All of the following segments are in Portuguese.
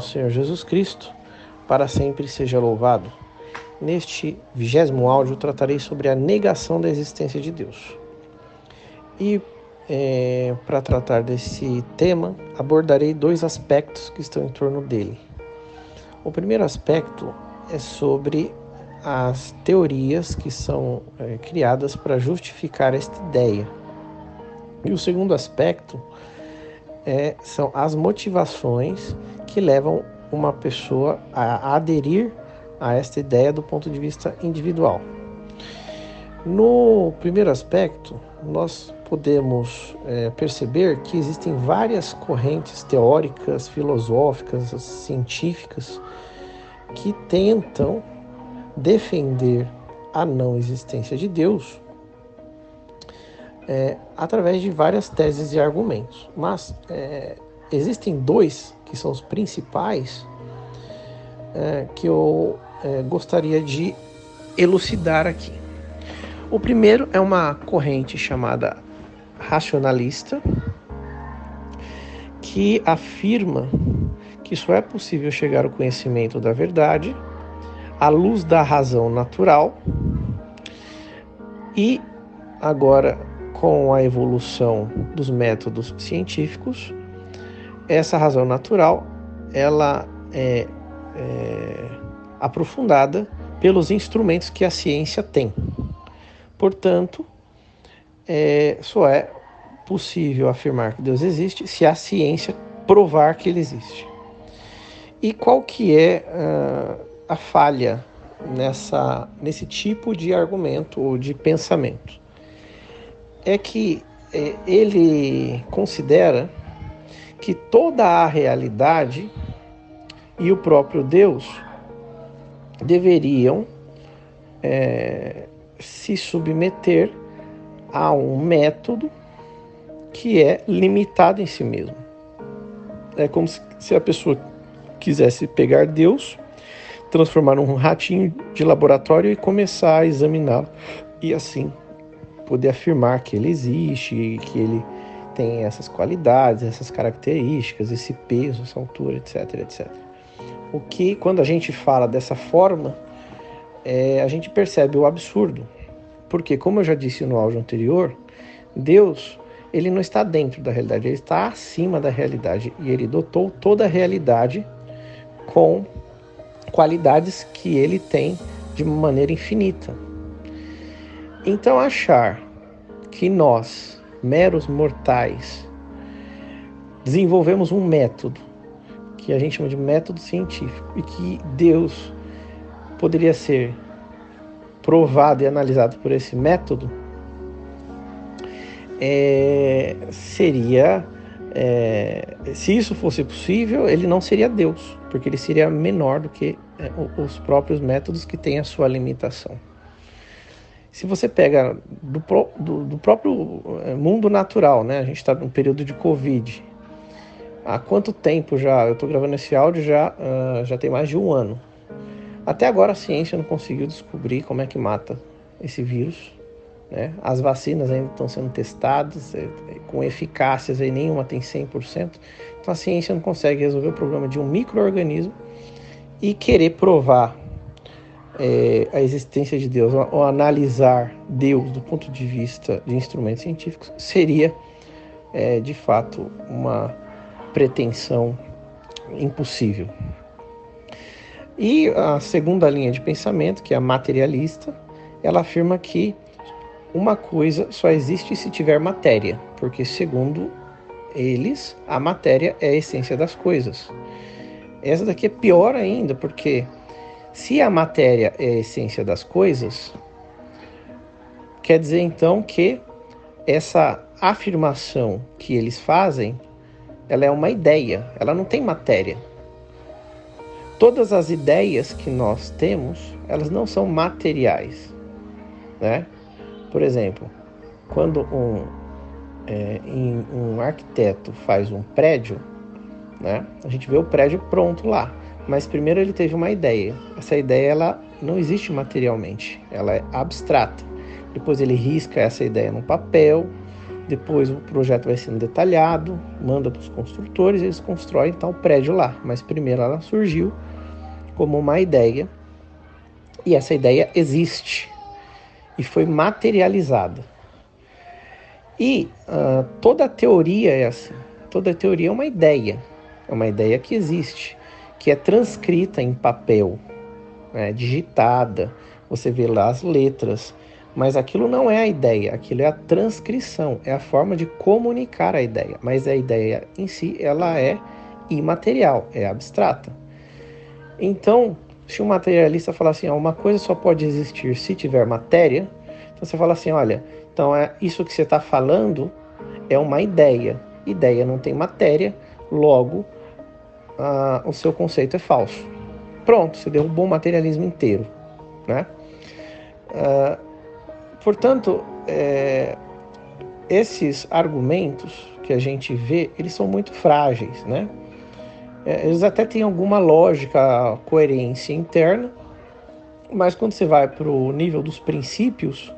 Senhor Jesus Cristo, para sempre seja louvado. Neste vigésimo áudio tratarei sobre a negação da existência de Deus. E é, para tratar desse tema, abordarei dois aspectos que estão em torno dele. O primeiro aspecto é sobre as teorias que são é, criadas para justificar esta ideia. E o segundo aspecto é, são as motivações que levam uma pessoa a aderir a esta ideia do ponto de vista individual. No primeiro aspecto, nós podemos é, perceber que existem várias correntes teóricas, filosóficas, científicas que tentam defender a não existência de Deus é, através de várias teses e argumentos. Mas é, existem dois que são os principais é, que eu é, gostaria de elucidar aqui. O primeiro é uma corrente chamada racionalista, que afirma que só é possível chegar ao conhecimento da verdade à luz da razão natural e agora com a evolução dos métodos científicos, essa razão natural ela é, é aprofundada pelos instrumentos que a ciência tem. Portanto, é, só é possível afirmar que Deus existe se a ciência provar que ele existe. E qual que é uh, a falha nessa, nesse tipo de argumento ou de pensamento? É que é, ele considera que toda a realidade e o próprio Deus deveriam é, se submeter a um método que é limitado em si mesmo. É como se a pessoa quisesse pegar Deus, transformar num ratinho de laboratório e começar a examiná-lo e assim poder afirmar que ele existe, que ele tem essas qualidades, essas características, esse peso, essa altura, etc, etc. O que, quando a gente fala dessa forma, é, a gente percebe o absurdo. Porque, como eu já disse no áudio anterior, Deus ele não está dentro da realidade, ele está acima da realidade e ele dotou toda a realidade com qualidades que ele tem de maneira infinita. Então, achar que nós, meros mortais, desenvolvemos um método que a gente chama de método científico e que Deus poderia ser provado e analisado por esse método, é, seria é, se isso fosse possível, ele não seria Deus, porque ele seria menor do que é, os próprios métodos que têm a sua limitação. Se você pega do, do, do próprio é, mundo natural, né? A gente está num período de Covid. Há quanto tempo já? Eu estou gravando esse áudio já, uh, já tem mais de um ano. Até agora a ciência não conseguiu descobrir como é que mata esse vírus. Né? As vacinas ainda estão sendo testadas, é, é, com eficácias aí nenhuma tem 100%. Então a ciência não consegue resolver o problema de um microorganismo e querer provar é, a existência de Deus ou, analisar Deus do ponto de vista de instrumentos científicos seria é, de fato uma pretensão impossível. E a segunda linha de pensamento, que é a materialista, ela afirma que uma coisa só existe se tiver matéria, porque segundo eles, a matéria é a essência das coisas. Essa daqui é pior ainda, porque se a matéria é a essência das coisas, quer dizer então que essa afirmação que eles fazem, ela é uma ideia, ela não tem matéria. Todas as ideias que nós temos, elas não são materiais, né? Por exemplo, quando um, é, um arquiteto faz um prédio, né, a gente vê o prédio pronto lá. Mas primeiro ele teve uma ideia. Essa ideia ela não existe materialmente, ela é abstrata. Depois ele risca essa ideia no papel, Depois o projeto vai sendo detalhado, manda para os construtores, eles constroem tal prédio lá. Mas primeiro ela surgiu como uma ideia e essa ideia existe e foi materializada. E uh, toda teoria é assim. Toda teoria é uma ideia, é uma ideia que existe, que é transcrita em papel, né, digitada. Você vê lá as letras, mas aquilo não é a ideia, aquilo é a transcrição, é a forma de comunicar a ideia. Mas a ideia em si, ela é imaterial, é abstrata. Então, se um materialista falar assim, ó, uma coisa só pode existir se tiver matéria, então você fala assim, olha, então é isso que você está falando é uma ideia. Ideia não tem matéria, logo ah, o seu conceito é falso. Pronto, você derrubou o materialismo inteiro, né? Ah, portanto, é, esses argumentos que a gente vê, eles são muito frágeis, né? É, eles até têm alguma lógica, coerência interna, mas quando você vai para o nível dos princípios,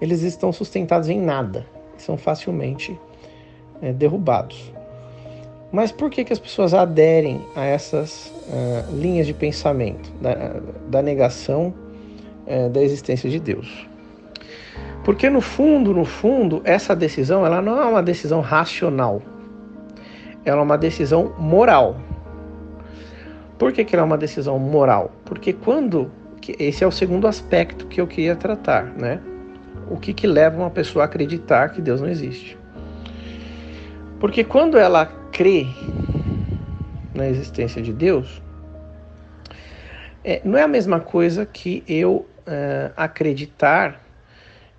eles estão sustentados em nada, são facilmente é, derrubados. Mas por que, que as pessoas aderem a essas uh, linhas de pensamento da, da negação uh, da existência de Deus? Porque no fundo, no fundo, essa decisão ela não é uma decisão racional, ela é uma decisão moral. Por que, que ela é uma decisão moral? Porque quando esse é o segundo aspecto que eu queria tratar, né? O que, que leva uma pessoa a acreditar que Deus não existe? Porque quando ela crê na existência de Deus, é, não é a mesma coisa que eu é, acreditar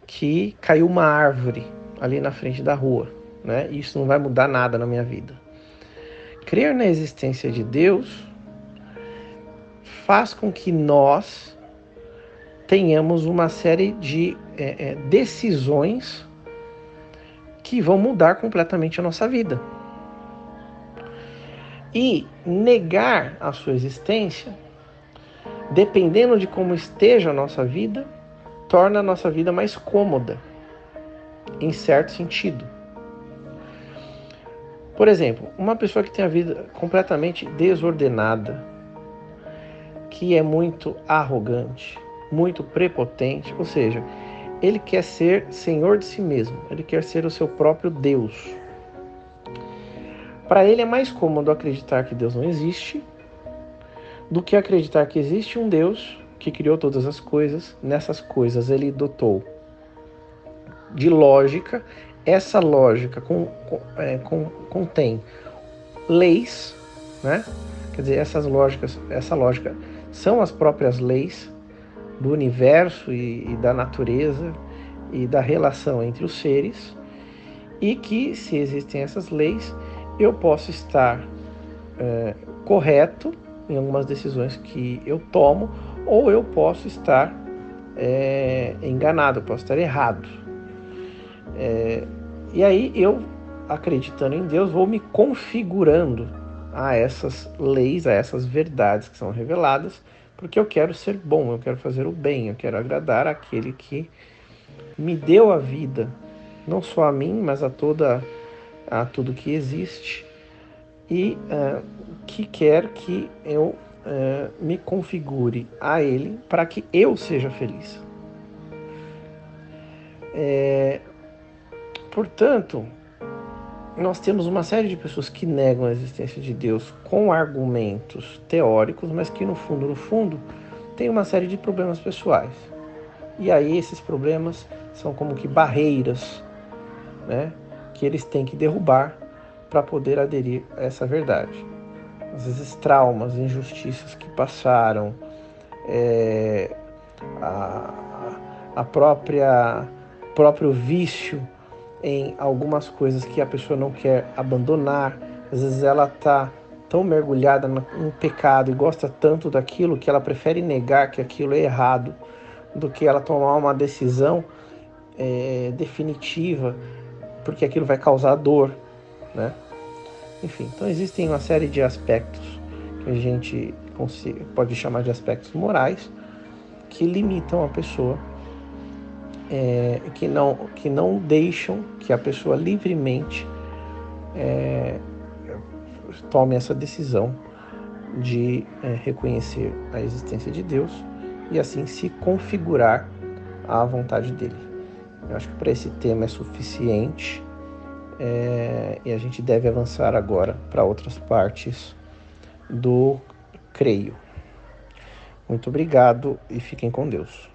que caiu uma árvore ali na frente da rua. Né? Isso não vai mudar nada na minha vida. Crer na existência de Deus faz com que nós tenhamos uma série de é, é, decisões que vão mudar completamente a nossa vida. E negar a sua existência, dependendo de como esteja a nossa vida, torna a nossa vida mais cômoda, em certo sentido. Por exemplo, uma pessoa que tem a vida completamente desordenada, que é muito arrogante, muito prepotente, ou seja, ele quer ser senhor de si mesmo, ele quer ser o seu próprio Deus. Para ele é mais cômodo acreditar que Deus não existe do que acreditar que existe um Deus que criou todas as coisas. Nessas coisas ele dotou de lógica. Essa lógica com, com, é, com, contém leis, né? Quer dizer, essas lógicas, essa lógica são as próprias leis do universo e, e da natureza e da relação entre os seres, e que, se existem essas leis, eu posso estar é, correto em algumas decisões que eu tomo, ou eu posso estar é, enganado, eu posso estar errado. É, e aí eu, acreditando em Deus, vou me configurando a essas leis, a essas verdades que são reveladas porque eu quero ser bom, eu quero fazer o bem, eu quero agradar aquele que me deu a vida, não só a mim, mas a toda a tudo que existe e uh, que quer que eu uh, me configure a Ele para que eu seja feliz. É, portanto, nós temos uma série de pessoas que negam a existência de Deus com argumentos teóricos, mas que no fundo, no fundo, tem uma série de problemas pessoais. E aí esses problemas são como que barreiras, né, que eles têm que derrubar para poder aderir a essa verdade. Às vezes traumas, injustiças que passaram, é, a, a própria próprio vício em algumas coisas que a pessoa não quer abandonar. Às vezes ela está tão mergulhada no pecado e gosta tanto daquilo que ela prefere negar que aquilo é errado do que ela tomar uma decisão é, definitiva, porque aquilo vai causar dor, né? Enfim, então existem uma série de aspectos que a gente pode chamar de aspectos morais que limitam a pessoa é, que, não, que não deixam que a pessoa livremente é, tome essa decisão de é, reconhecer a existência de Deus e assim se configurar à vontade dele. Eu acho que para esse tema é suficiente é, e a gente deve avançar agora para outras partes do creio. Muito obrigado e fiquem com Deus.